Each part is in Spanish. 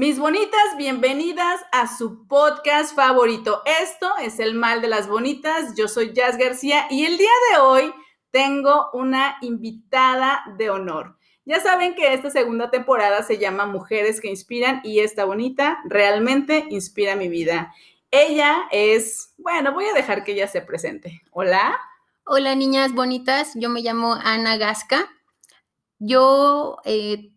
Mis bonitas, bienvenidas a su podcast favorito. Esto es El Mal de las Bonitas. Yo soy Jazz García y el día de hoy tengo una invitada de honor. Ya saben que esta segunda temporada se llama Mujeres que Inspiran y esta bonita realmente inspira mi vida. Ella es, bueno, voy a dejar que ella se presente. Hola. Hola niñas bonitas, yo me llamo Ana Gasca. Yo eh,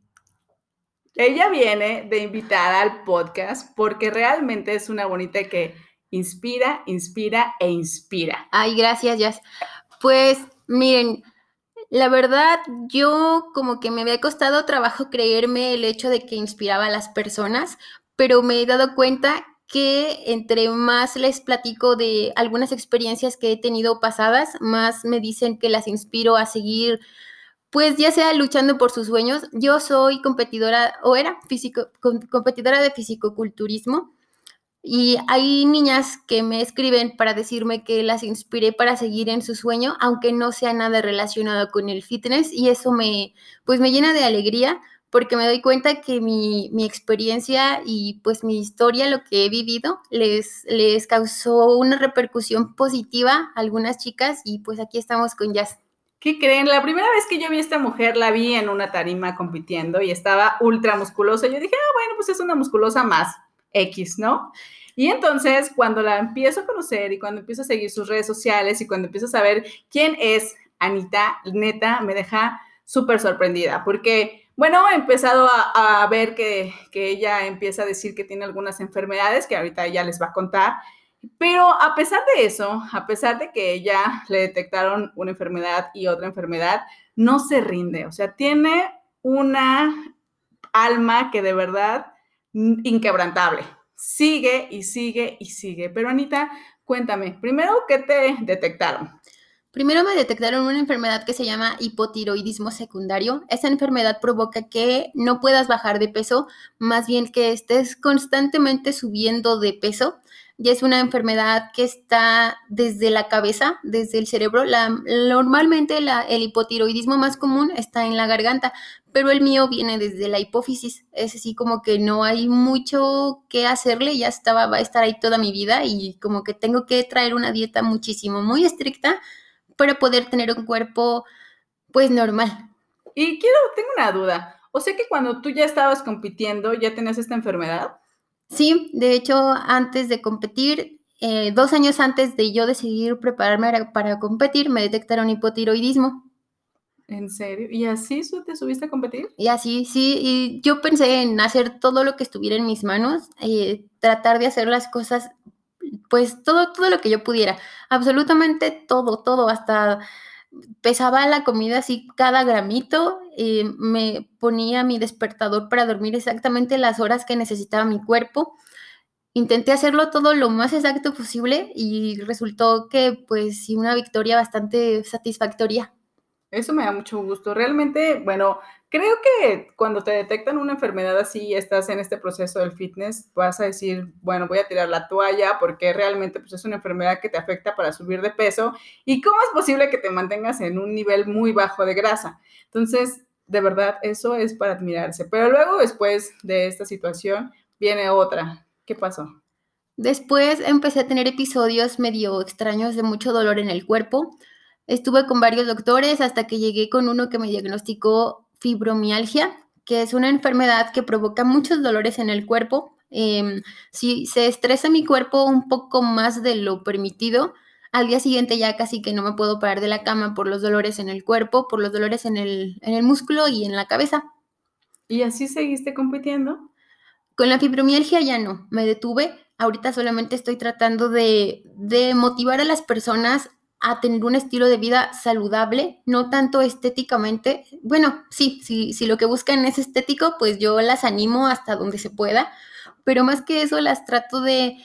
ella viene de invitar al podcast porque realmente es una bonita que inspira, inspira e inspira. Ay, gracias, Jazz. Pues miren, la verdad, yo como que me había costado trabajo creerme el hecho de que inspiraba a las personas, pero me he dado cuenta que entre más les platico de algunas experiencias que he tenido pasadas, más me dicen que las inspiro a seguir pues ya sea luchando por sus sueños, yo soy competidora o era competidora de fisicoculturismo y hay niñas que me escriben para decirme que las inspiré para seguir en su sueño, aunque no sea nada relacionado con el fitness y eso me pues me llena de alegría porque me doy cuenta que mi, mi experiencia y pues mi historia, lo que he vivido, les, les causó una repercusión positiva a algunas chicas y pues aquí estamos con Jazz. ¿Qué creen? La primera vez que yo vi a esta mujer la vi en una tarima compitiendo y estaba ultra musculosa. Yo dije, ah, bueno, pues es una musculosa más X, ¿no? Y entonces, cuando la empiezo a conocer y cuando empiezo a seguir sus redes sociales y cuando empiezo a saber quién es Anita, neta, me deja súper sorprendida porque, bueno, he empezado a, ver que, que ella empieza a decir que tiene algunas enfermedades que ahorita ella les va a contar pero a pesar de eso, a pesar de que ella le detectaron una enfermedad y otra enfermedad, no se rinde. O sea, tiene una alma que de verdad inquebrantable. Sigue y sigue y sigue. Pero Anita, cuéntame, primero, ¿qué te detectaron? Primero me detectaron una enfermedad que se llama hipotiroidismo secundario. Esa enfermedad provoca que no puedas bajar de peso, más bien que estés constantemente subiendo de peso ya es una enfermedad que está desde la cabeza, desde el cerebro. Normalmente el hipotiroidismo más común está en la garganta, pero el mío viene desde la hipófisis. Es así como que no hay mucho que hacerle, ya estaba, va a estar ahí toda mi vida y como que tengo que traer una dieta muchísimo, muy estricta para poder tener un cuerpo pues normal. Y quiero, tengo una duda. O sea que cuando tú ya estabas compitiendo, ya tenías esta enfermedad. Sí, de hecho, antes de competir, eh, dos años antes de yo decidir prepararme para competir, me detectaron hipotiroidismo. ¿En serio? ¿Y así te subiste a competir? Y así, sí. Y yo pensé en hacer todo lo que estuviera en mis manos, eh, tratar de hacer las cosas, pues todo, todo lo que yo pudiera. Absolutamente todo, todo, hasta pesaba la comida así cada gramito, eh, me ponía mi despertador para dormir exactamente las horas que necesitaba mi cuerpo. Intenté hacerlo todo lo más exacto posible y resultó que pues sí, una victoria bastante satisfactoria. Eso me da mucho gusto. Realmente, bueno, creo que cuando te detectan una enfermedad así y estás en este proceso del fitness, vas a decir, bueno, voy a tirar la toalla porque realmente pues, es una enfermedad que te afecta para subir de peso. ¿Y cómo es posible que te mantengas en un nivel muy bajo de grasa? Entonces, de verdad, eso es para admirarse. Pero luego, después de esta situación, viene otra. ¿Qué pasó? Después empecé a tener episodios medio extraños de mucho dolor en el cuerpo Estuve con varios doctores hasta que llegué con uno que me diagnosticó fibromialgia, que es una enfermedad que provoca muchos dolores en el cuerpo. Em, si se estresa mi cuerpo un poco más de lo permitido, al día siguiente ya casi que no me puedo parar de la cama por los dolores en el cuerpo, por los dolores en el, en el músculo y en la cabeza. ¿Y así seguiste compitiendo? Con la fibromialgia ya no, me detuve. Ahorita solamente estoy tratando de, de motivar a las personas a tener un estilo de vida saludable, no tanto estéticamente. Bueno, sí, si lo que buscan es estético, pues yo las animo hasta donde se pueda, pero más que eso las trato de,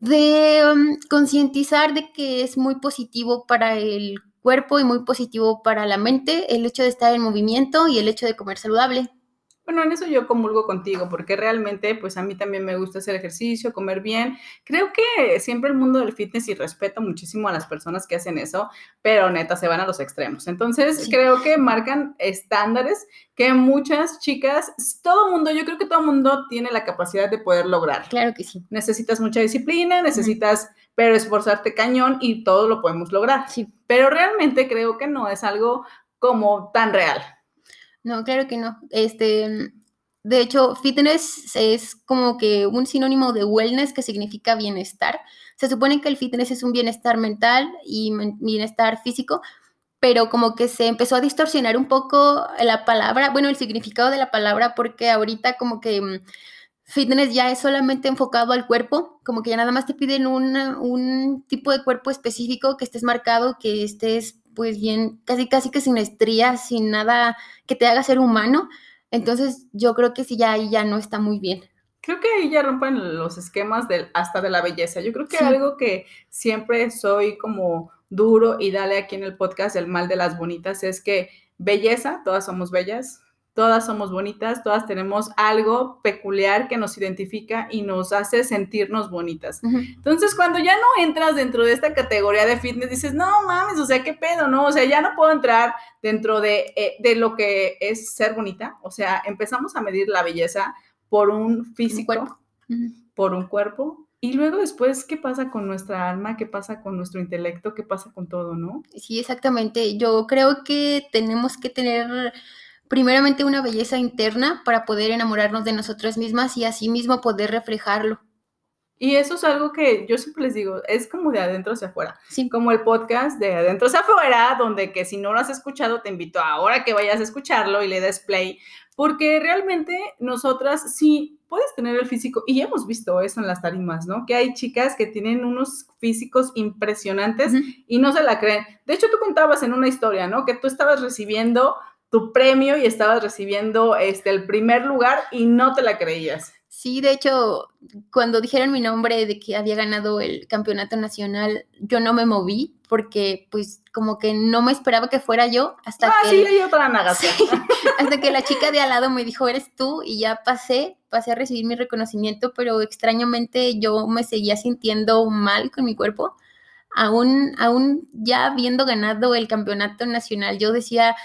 de um, concientizar de que es muy positivo para el cuerpo y muy positivo para la mente el hecho de estar en movimiento y el hecho de comer saludable. Bueno, en eso yo comulgo contigo, porque realmente, pues a mí también me gusta hacer ejercicio, comer bien. Creo que siempre el mundo del fitness y respeto muchísimo a las personas que hacen eso, pero neta se van a los extremos. Entonces, creo que marcan estándares que muchas chicas, todo mundo, yo creo que todo mundo tiene la capacidad de poder lograr. Claro que sí. Necesitas mucha disciplina, necesitas, pero esforzarte cañón y todo lo podemos lograr. Sí. Pero realmente creo que no es algo como tan real. No, claro que no. Este, de hecho, fitness es como que un sinónimo de wellness que significa bienestar. Se supone que el fitness es un bienestar mental y bienestar físico, pero como que se empezó a distorsionar un poco la palabra, bueno, el significado de la palabra, porque ahorita como que mm, fitness ya es solamente enfocado al cuerpo, como que ya nada más te piden un tipo de cuerpo específico que estés marcado, que estés pues bien, casi casi que sin estrías, sin nada que te haga ser humano. Entonces yo creo que sí, ya ahí ya no está muy bien. Creo que ahí ya rompen los esquemas del, hasta de la belleza. Yo creo que algo que siempre soy como duro y dale aquí en el podcast el mal de las bonitas es que belleza, todas somos bellas, todas somos bonitas, todas tenemos algo peculiar que nos identifica y nos hace sentirnos bonitas. Entonces, cuando ya no entras dentro de esta categoría de fitness, dices, no mames, o sea, qué pedo, ¿no? O sea, ya no puedo entrar dentro de, eh, lo que es ser bonita. O sea, empezamos a medir la belleza por un físico, por un cuerpo, y luego después, ¿qué pasa con nuestra alma? ¿Qué pasa con nuestro intelecto? ¿Qué pasa con todo, no? Sí, exactamente. Yo creo que tenemos que tener primeramente una belleza interna para poder enamorarnos de nosotras mismas y así mismo poder reflejarlo. Y eso es algo que yo siempre les digo, es como de adentro hacia afuera. Sí. Como el podcast de adentro hacia afuera, donde que si no lo has escuchado, te invito ahora que vayas a escucharlo y le des play, porque realmente nosotras sí puedes tener el físico, y hemos visto eso en las tarimas, ¿no? Que hay chicas que tienen unos físicos impresionantes y no se la creen. De hecho, tú contabas en una historia, ¿no? Que tú estabas recibiendo tu premio y estabas recibiendo este, el primer lugar y no te la creías. Sí, de hecho, cuando dijeron mi nombre de que había ganado el campeonato nacional, yo no me moví porque pues como que no me esperaba que fuera yo hasta ah, que... sí, yo otra hasta que la chica de al lado me dijo, eres tú, y ya pasé, pasé a recibir mi reconocimiento, pero extrañamente yo me seguía sintiendo mal con mi cuerpo. Aún, aún ya habiendo ganado el campeonato nacional, yo decía,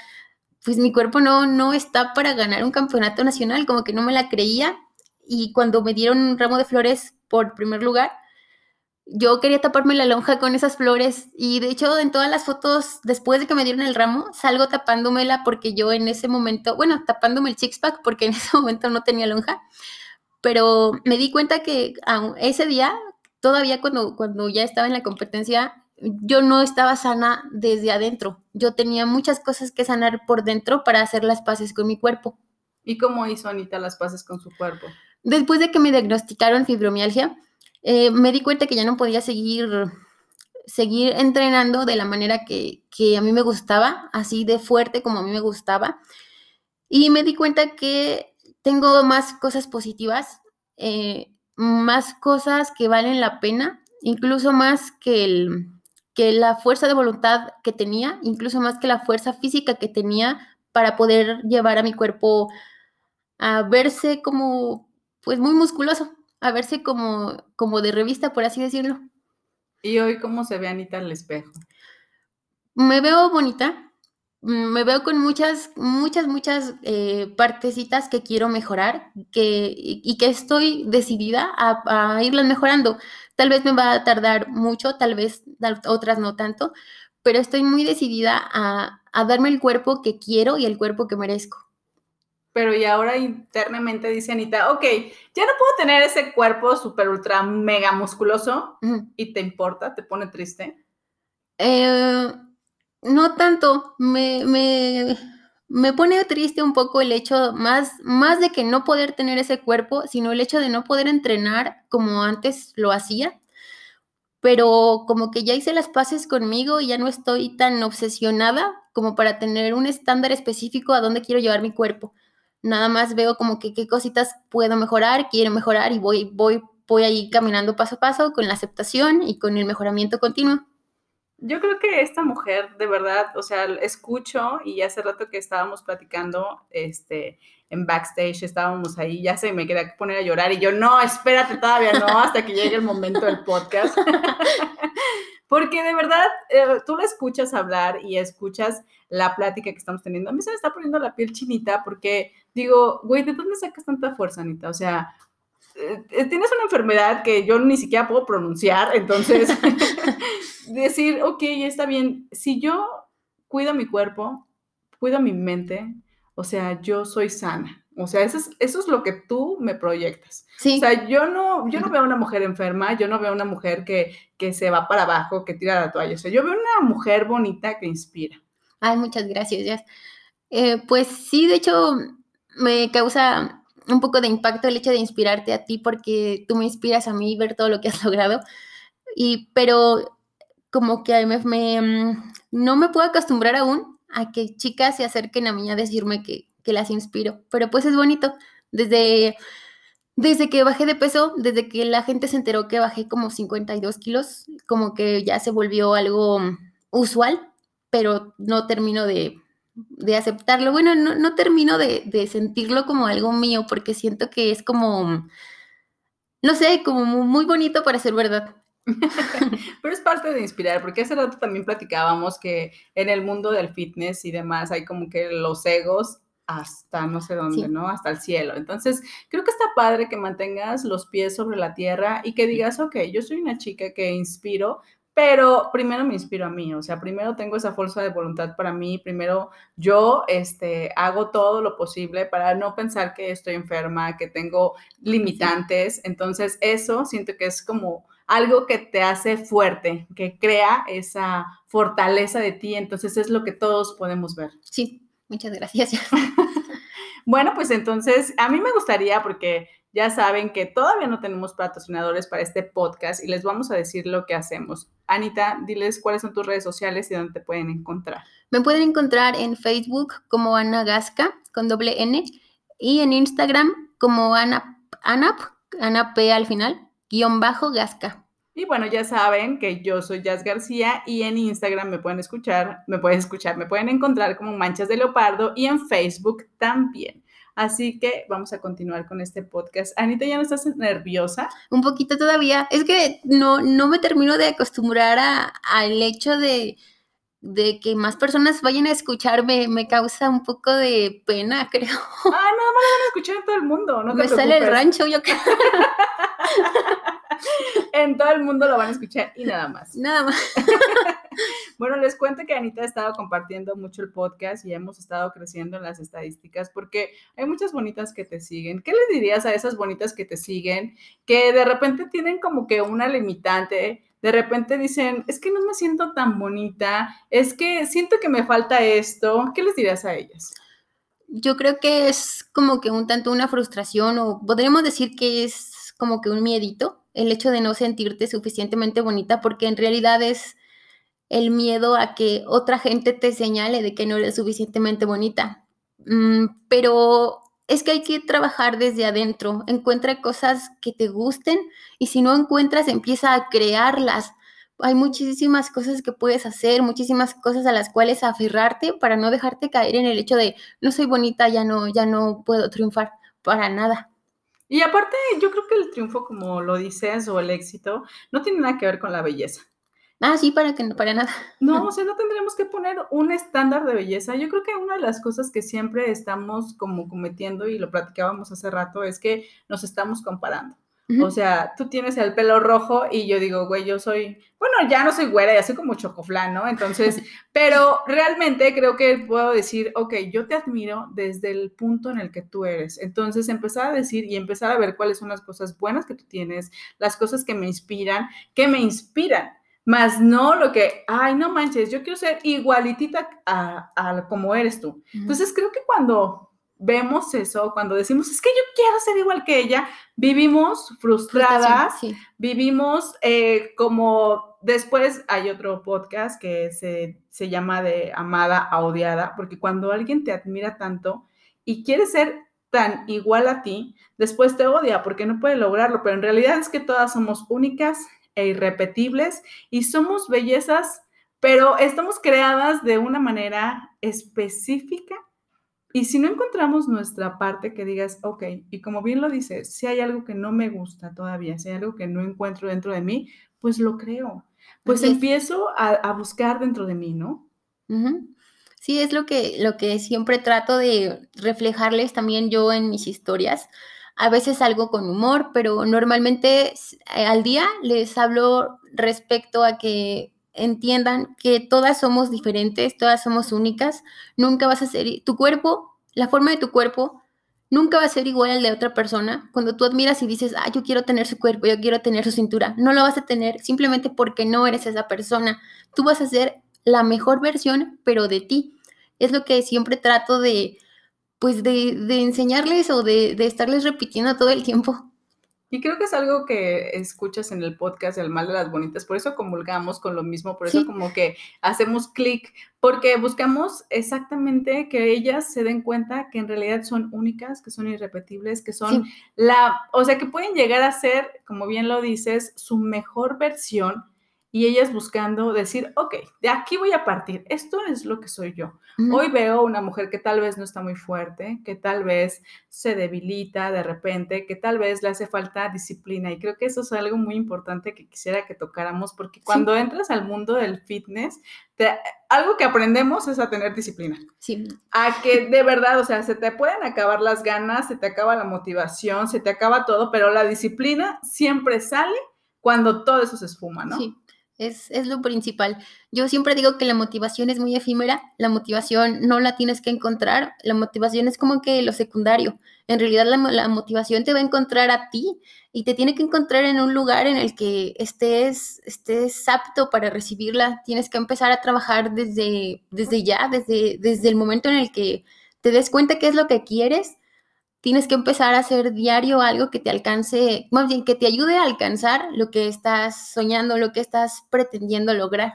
pues mi cuerpo no, no está para ganar un campeonato nacional, como que no me la creía. Y cuando me dieron un ramo de flores por primer lugar, yo quería taparme la lonja con esas flores y de hecho en todas las fotos después de que me dieron el ramo salgo tapándomela porque yo en ese momento, bueno, tapándome el six pack porque en ese momento no tenía lonja, pero me di cuenta que ese día, todavía cuando, cuando ya estaba en la competencia, yo no estaba sana desde adentro. Yo tenía muchas cosas que sanar por dentro para hacer las paces con mi cuerpo. ¿Y cómo hizo Anita las paces con su cuerpo? Después de que me diagnosticaron fibromialgia, eh, me di cuenta que ya no podía seguir, seguir entrenando de la manera que, a mí me gustaba, así de fuerte como a mí me gustaba. Y me di cuenta que tengo más cosas positivas, eh, más cosas que valen la pena, incluso más que el, que la fuerza de voluntad que tenía, incluso más que la fuerza física que tenía para poder llevar a mi cuerpo a verse como, pues muy musculoso, a verse como, como de revista, por así decirlo. ¿Y hoy cómo se ve Anita al espejo? Me veo bonita, me veo con muchas, muchas, muchas eh, partecitas que quiero mejorar que, y que estoy decidida a, a irlas mejorando. Tal vez me va a tardar mucho, tal vez otras no tanto, pero estoy muy decidida a, darme el cuerpo que quiero y el cuerpo que merezco. Pero y ahora internamente dice Anita, ok, ya no puedo tener ese cuerpo súper ultra mega musculoso y te importa, te pone triste. Eh, no tanto, me, me, me pone triste un poco el hecho, más, más de que no poder tener ese cuerpo, sino el hecho de no poder entrenar como antes lo hacía. pero como que ya hice las paces conmigo y ya no estoy tan obsesionada como para tener un estándar específico a dónde quiero llevar mi cuerpo. Nada más veo como que qué cositas puedo mejorar, quiero mejorar y voy, voy, voy ahí caminando paso a paso con la aceptación y con el mejoramiento continuo. Yo creo que esta mujer, de verdad, o sea, escucho y hace rato que estábamos platicando, este, en backstage, estábamos ahí, ya se me quería poner a llorar y yo, no, espérate, todavía no, hasta que llegue el momento del podcast. Porque de verdad, eh, tú la escuchas hablar y escuchas la plática que estamos teniendo. A mí se me está poniendo la piel chinita porque digo, güey, ¿de dónde sacas tanta fuerza, Anita? O sea, eh, eh, tienes una enfermedad que yo ni siquiera puedo pronunciar, entonces decir, ok, está bien, si yo cuido mi cuerpo, cuido mi mente, o sea, yo soy sana. O sea, eso es, eso es lo que tú me proyectas. Sí. O sea, yo no, yo no veo a una mujer enferma, yo no veo a una mujer que, que se va para abajo, que tira la toalla. O sea, yo veo una mujer bonita que inspira. Ay, muchas gracias, Jess. Eh, pues sí, de hecho, me causa un poco de impacto el hecho de inspirarte a ti porque tú me inspiras a mí ver todo lo que has logrado. Y, pero como que me, me, mm, no me puedo acostumbrar aún a que chicas se acerquen a mí a decirme que, que las inspiro. Pero pues es bonito. Desde, desde que bajé de peso, desde que la gente se enteró que bajé como 52 kilos, como que ya se volvió algo usual, pero no termino de, de aceptarlo. Bueno, no, no termino de, de, sentirlo como algo mío, porque siento que es como, no sé, como muy bonito para ser verdad. Pero es parte de inspirar, porque hace rato también platicábamos que en el mundo del fitness y demás hay como que los egos hasta no sé dónde, ¿no? Hasta el cielo. Entonces, creo que está padre que mantengas los pies sobre la tierra y que digas, ok, yo soy una chica que inspiro, pero primero me inspiro a mí, o sea, primero tengo esa fuerza de voluntad para mí, primero yo este, hago todo lo posible para no pensar que estoy enferma, que tengo limitantes, entonces eso siento que es como algo que te hace fuerte, que crea esa fortaleza de ti, entonces es lo que todos podemos ver. Sí, muchas gracias. bueno, pues entonces a mí me gustaría, porque ya saben que todavía no tenemos patrocinadores para este podcast y les vamos a decir lo que hacemos. Anita, diles cuáles son tus redes sociales y dónde te pueden encontrar. Me pueden encontrar en Facebook como Ana Gasca con doble N y en Instagram como Ana, Anap, Ana P al final, guion bajo Gasca. Y bueno, ya saben que yo soy Jazz García y en Instagram me pueden escuchar, me pueden escuchar, me pueden encontrar como Manchas de Leopardo y en Facebook también. Así que vamos a continuar con este podcast. Anita, ¿ya no estás nerviosa? Un poquito todavía. Es que no, no me termino de acostumbrar al hecho de, de que más personas vayan a escucharme me causa un poco de pena, creo. Ah, nada más lo van a escuchar en todo el mundo, no Me sale el rancho, yo creo. en todo el mundo lo van a escuchar y nada más. Nada más. bueno, les cuento que Anita ha estado compartiendo mucho el podcast y hemos estado creciendo en las estadísticas porque hay muchas bonitas que te siguen. ¿Qué le dirías a esas bonitas que te siguen que de repente tienen como que una limitante? De repente dicen, es que no me siento tan bonita, es que siento que me falta esto, ¿qué les dirías a ellas? Yo creo que es como que un tanto una frustración o podríamos decir que es como que un miedito el hecho de no sentirte suficientemente bonita porque en realidad es el miedo a que otra gente te señale de que no eres suficientemente bonita. Mm, pero es que hay que trabajar desde adentro, encuentra cosas que te gusten y si no encuentras, empieza a crearlas. Hay muchísimas cosas que puedes hacer, muchísimas cosas a las cuales aferrarte para no dejarte caer en el hecho de no soy bonita, ya no, ya no puedo triunfar para nada. Y aparte, yo creo que el triunfo, como lo dices, o el éxito, no tiene nada que ver con la belleza. Ah, sí, para que no, para nada. No, o sea, no tendríamos que poner un estándar de belleza. Yo creo que una de las cosas que siempre estamos como cometiendo, y lo platicábamos hace rato, es que nos estamos comparando. O sea, tú tienes el pelo rojo y yo digo, güey, yo soy, bueno, ya no soy güera, ya soy como chocoflán, ¿no? Entonces, pero realmente creo que puedo decir, ok, yo te admiro desde el punto en el que tú eres. Entonces, empezar a decir y empezar a ver cuáles son las cosas buenas que tú tienes, las cosas que me inspiran, que me inspiran más no lo que, ay, no manches, yo quiero ser igualitita a, como eres tú. Entonces creo que cuando vemos eso, cuando decimos, es que yo quiero ser igual que ella, vivimos frustradas, Sí. vivimos eh, como después hay otro podcast que se, se llama de amada a odiada, porque cuando alguien te admira tanto y quiere ser tan igual a ti, después te odia porque no puede lograrlo, pero en realidad es que todas somos únicas e irrepetibles y somos bellezas, pero estamos creadas de una manera específica y si no encontramos nuestra parte que digas, ok, y como bien lo dices, si hay algo que no me gusta todavía, si hay algo que no encuentro dentro de mí, pues lo creo. Pues empiezo a, a buscar dentro de mí, ¿no? Sí, es lo que, lo que siempre trato de reflejarles también yo en mis historias. A veces algo con humor, pero normalmente eh, al día les hablo respecto a que entiendan que todas somos diferentes, todas somos únicas. Nunca vas a ser, tu cuerpo, la forma de tu cuerpo, nunca va a ser igual al de otra persona. Cuando tú admiras y dices, ah, yo quiero tener su cuerpo, yo quiero tener su cintura, no lo vas a tener simplemente porque no eres esa persona. Tú vas a ser la mejor versión, pero de ti. Es lo que siempre trato de, pues, de, de enseñarles o de, de estarles repitiendo todo el tiempo. Y creo que es algo que escuchas en el podcast El mal de las bonitas, por eso comulgamos con lo mismo, por eso Sí. como que hacemos clic, porque buscamos exactamente que ellas se den cuenta que en realidad son únicas, que son irrepetibles, que son Sí. la, o sea, que pueden llegar a ser, como bien lo dices, su mejor versión y ellas buscando decir, ok, de aquí voy a partir, esto es lo que soy yo. Ujú. Hoy veo una mujer que tal vez no está muy fuerte, que tal vez se debilita de repente, que tal vez le hace falta disciplina. Y creo que eso es algo muy importante que quisiera que tocáramos, porque cuando entras al mundo del fitness, te- algo que aprendemos es a tener disciplina. Sí, A que de verdad, o sea, se te pueden acabar las ganas, se te acaba la motivación, se te acaba todo, pero la disciplina siempre sale cuando todo eso se esfuma, ¿no? sí, es, es lo principal. Yo siempre digo que la motivación es muy efímera, la motivación no la tienes que encontrar, la motivación es como que lo secundario. En realidad la, la motivación te va a encontrar a ti y te tiene que encontrar en un lugar en el que estés, estés apto para recibirla. Tienes que empezar a trabajar desde, desde ya, desde, desde el momento en el que te des cuenta qué es lo que quieres. Tienes que empezar a hacer diario algo que te alcance, más bien que te ayude a alcanzar lo que estás soñando, lo que estás pretendiendo lograr.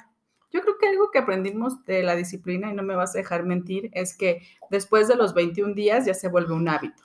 Yo creo que algo que aprendimos de la disciplina, y no me vas a dejar mentir, es que después de los 21 días ya se vuelve un hábito.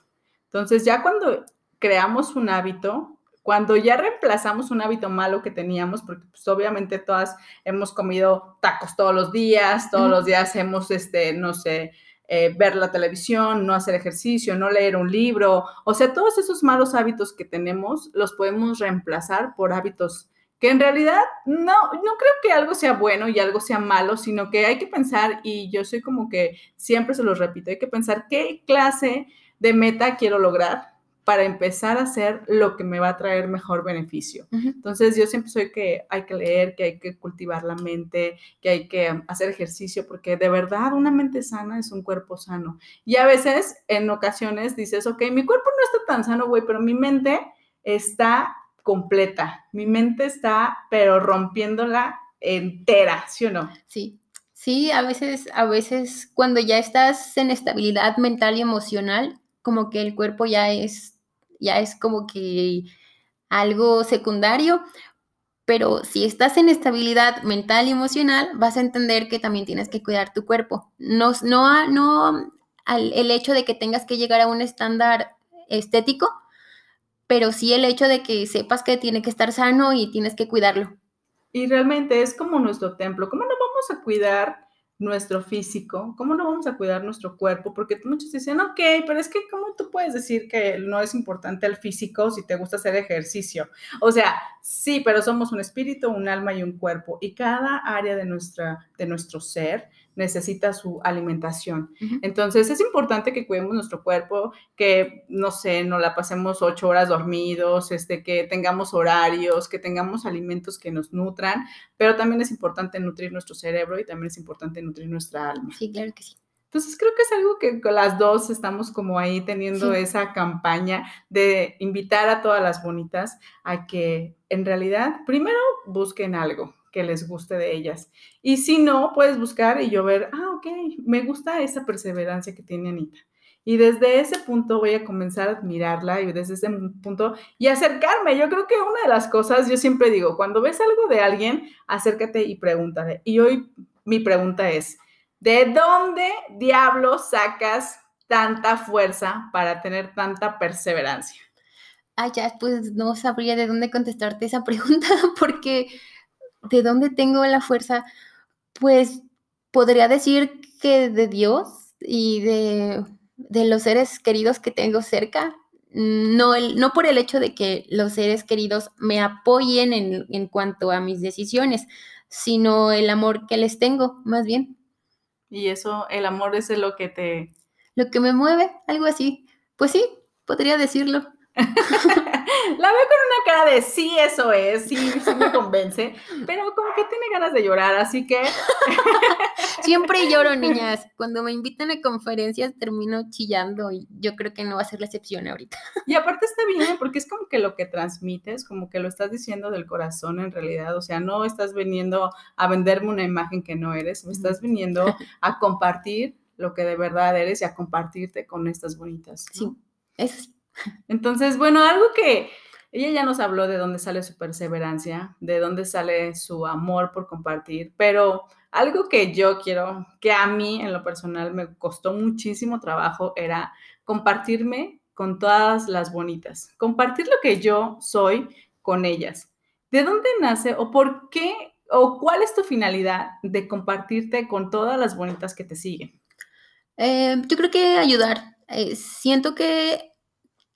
Entonces, ya cuando creamos un hábito, cuando ya reemplazamos un hábito malo que teníamos, porque pues, obviamente todas hemos comido tacos todos los días, todos los días hemos, este, no sé, eh, ver la televisión, no hacer ejercicio, no leer un libro, o sea, todos esos malos hábitos que tenemos los podemos reemplazar por hábitos que en realidad no, no creo que algo sea bueno y algo sea malo, sino que hay que pensar, y yo soy como que siempre se los repito, hay que pensar qué clase de meta quiero lograr para empezar a hacer lo que me va a traer mejor beneficio. Entonces yo siempre soy que hay que leer, que hay que cultivar la mente, que hay que hacer ejercicio, porque de verdad una mente sana es un cuerpo sano. Y a veces, en ocasiones, dices, ok, mi cuerpo no está tan sano, güey, pero mi mente está completa. Mi mente está, pero rompiéndola entera, ¿sí o no? Sí, sí, a veces, a veces cuando ya estás en estabilidad mental y emocional, como que el cuerpo ya es, ya es como que algo secundario, pero si estás en estabilidad mental y emocional, vas a entender que también tienes que cuidar tu cuerpo. No, no, no al- el hecho de que tengas que llegar a un estándar estético, pero sí el hecho de que sepas que tiene que estar sano y tienes que cuidarlo. Y realmente es como nuestro templo. ¿Cómo no vamos a cuidar nuestro físico? ¿Cómo no vamos a cuidar nuestro cuerpo? Porque muchos dicen, ok, pero es que ¿cómo tú puedes decir que no es importante el físico si te gusta hacer ejercicio? O sea, sí, pero somos un espíritu, un alma y un cuerpo. Y cada área de, nuestra, de nuestro ser necesita su alimentación. Ujú. Entonces es importante que cuidemos nuestro cuerpo, que no sé, no la pasemos ocho horas dormidos, este, que tengamos horarios, que tengamos alimentos que nos nutran, pero también es importante nutrir nuestro cerebro y también es importante nutrir nuestra alma. Sí, claro que sí. Entonces creo que es algo que con las dos estamos como ahí teniendo Sí. esa campaña de invitar a todas las bonitas a que en realidad primero busquen algo que les guste de ellas. Y si no, puedes buscar y yo ver, ah, ok, me gusta esa perseverancia que tiene Anita. Y desde ese punto voy a comenzar a admirarla y desde ese punto y acercarme. Yo creo que una de las cosas, yo siempre digo, cuando ves algo de alguien, acércate y pregúntale. Y hoy mi pregunta es, ¿de dónde diablos sacas tanta fuerza para tener tanta perseverancia? Ah, ya, pues no sabría de dónde contestarte esa pregunta, porque ¿de dónde tengo la fuerza? Pues podría decir que de Dios y de de los seres queridos que tengo cerca, no, el, no por el hecho de que los seres queridos me apoyen en, en cuanto a mis decisiones, sino el amor que les tengo, más bien. Y eso, el amor es lo que te... Lo que me mueve, algo así. Pues sí, podría decirlo. la veo con una cara de sí, eso es, sí, sí me convence, pero como que tiene ganas de llorar, así que... Siempre lloro, niñas. Cuando me invitan a conferencias termino chillando y yo creo que no va a ser la excepción ahorita. Y aparte está bien, porque es como que lo que transmites, como que lo estás diciendo del corazón en realidad, o sea, no estás viniendo a venderme una imagen que no eres, me estás viniendo a compartir lo que de verdad eres y a compartirte con estas bonitas. Sí, sí. Entonces, bueno, algo que ella ya nos habló de dónde sale su perseverancia, de dónde sale su amor por compartir, pero algo que yo quiero, que a mí en lo personal me costó muchísimo trabajo, era compartirme con todas las bonitas, compartir lo que yo soy con ellas. ¿De dónde nace o por qué o cuál es tu finalidad de compartirte con todas las bonitas que te siguen? Eh, yo creo que ayudar. Eh, siento que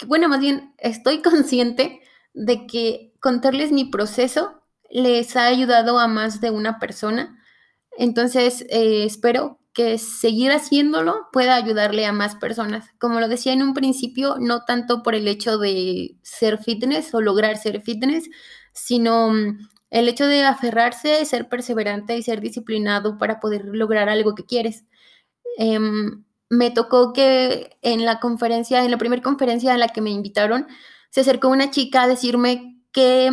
bueno, más bien estoy consciente de que contarles mi proceso les ha ayudado a más de una persona. Entonces, eh, espero que seguir haciéndolo pueda ayudarle a más personas. Como lo decía en un principio, no tanto por el hecho de ser fitness o lograr ser fitness, sino mm, el hecho de aferrarse, ser perseverante y ser disciplinado para poder lograr algo que quieres. Em, me tocó que en la conferencia, en la primera conferencia a la que me invitaron, se acercó una chica a decirme que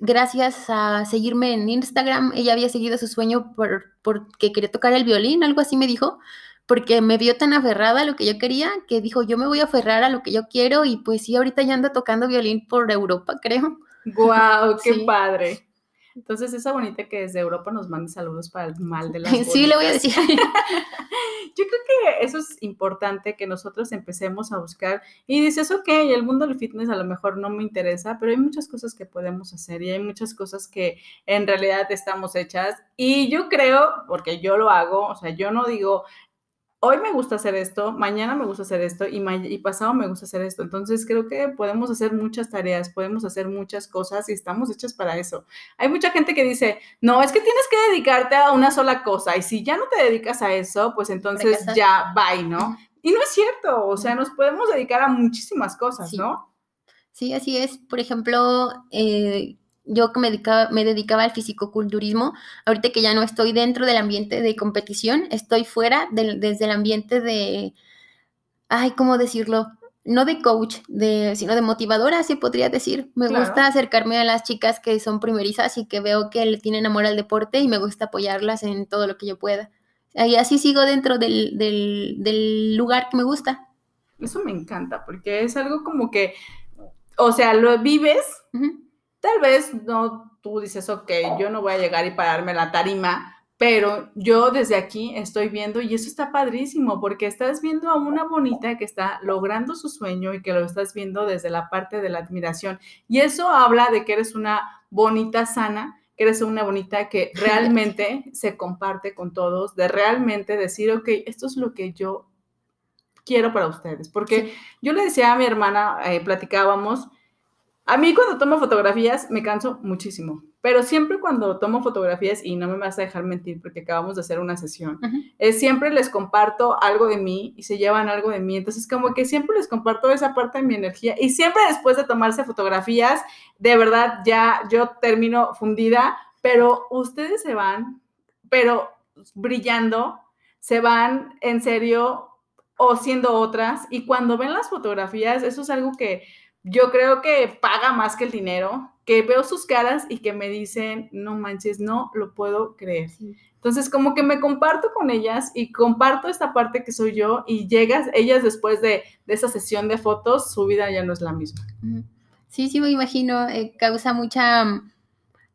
gracias a seguirme en Instagram, ella había seguido su sueño por, porque quería tocar el violín, algo así me dijo, porque me vio tan aferrada a lo que yo quería, que dijo, yo me voy a aferrar a lo que yo quiero y pues sí, ahorita ya anda tocando violín por Europa, creo. ¡Guau! ¡Qué padre! Entonces, esa bonita que desde Europa nos manda saludos para el mal de las Sí, le voy a decir. Yo creo que eso es importante que nosotros empecemos a buscar y dices, ok, el mundo del fitness a lo mejor no me interesa, pero hay muchas cosas que podemos hacer y hay muchas cosas que en realidad estamos hechas y yo creo, porque yo lo hago, o sea, yo no digo, hoy me gusta hacer esto, mañana me gusta hacer esto y, y, pasado me gusta hacer esto. Entonces creo que podemos hacer muchas tareas, podemos hacer muchas cosas y estamos hechas para eso. Hay mucha gente que dice, no, es que tienes que dedicarte a una sola cosa y si ya no te dedicas a eso, pues entonces ya bye, ¿no? Y no es cierto, o sea, nos podemos dedicar a muchísimas cosas, ¿no? Sí, así es. Por ejemplo, eh, yo que me dedicaba, me dedicaba al fisicoculturismo, ahorita que ya no estoy dentro del ambiente de competición, estoy fuera desde el ambiente de, ay, ¿cómo decirlo? No de coach, de, sino de motivadora, así podría decir. Me gusta acercarme a las chicas que son primerizas y que veo que le tienen amor al deporte y me gusta apoyarlas en todo lo que yo pueda. Y así sigo dentro del, del, lugar que me gusta. Eso me encanta, porque es algo como que, o sea, lo vives, Tal vez no, tú dices, ok, yo no voy a llegar y pararme la tarima, pero yo desde aquí estoy viendo y eso está padrísimo porque estás viendo a una bonita que está logrando su sueño y que lo estás viendo desde la parte de la admiración. Y eso habla de que eres una bonita sana, que eres una bonita que realmente se comparte con todos, de realmente decir, ok, esto es lo que yo quiero para ustedes. Porque yo le decía a mi hermana, eh, platicábamos, a mí cuando tomo fotografías me canso muchísimo, pero siempre cuando tomo fotografías, y no me vas a dejar mentir porque acabamos de hacer una sesión, es siempre les comparto algo de mí y se llevan algo de mí. Entonces como que siempre les comparto esa parte de mi energía y siempre después de tomarse fotografías, de verdad ya yo termino fundida, pero ustedes se van, pero brillando, se van en serio o siendo otras y cuando ven las fotografías, eso es algo que yo creo que paga más que el dinero. que veo sus caras y que me dicen, no manches, no lo puedo creer. Entonces, como que me comparto con ellas y comparto esta parte que soy yo y llegas, ellas después de, esa sesión de fotos, su vida ya no es la misma. Sí, sí, me imagino, eh, causa mucha,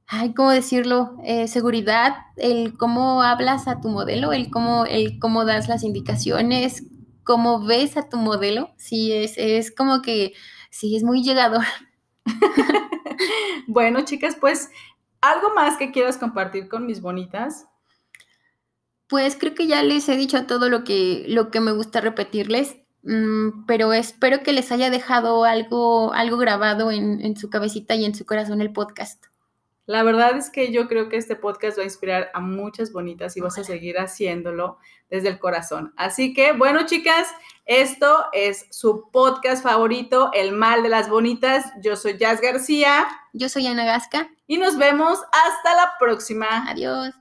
ay, ¿cómo decirlo? Eh, seguridad, el cómo hablas a tu modelo, el cómo, el cómo das las indicaciones, cómo ves a tu modelo. Sí, es, es como que, sí, es muy llegador. bueno, chicas, pues, ¿algo más que quieras compartir con mis bonitas? Pues creo que ya les he dicho todo lo que, lo que me gusta repetirles, mm, pero espero que les haya dejado algo, algo grabado en, en su cabecita y en su corazón el podcast. La verdad es que yo creo que este podcast va a inspirar a muchas bonitas y vas a seguir haciéndolo desde el corazón. Así que, bueno, chicas, esto es su podcast favorito, El Mal de las Bonitas. Yo soy Jazz García. Yo soy Ana Gasca. Y nos vemos hasta la próxima. Adiós.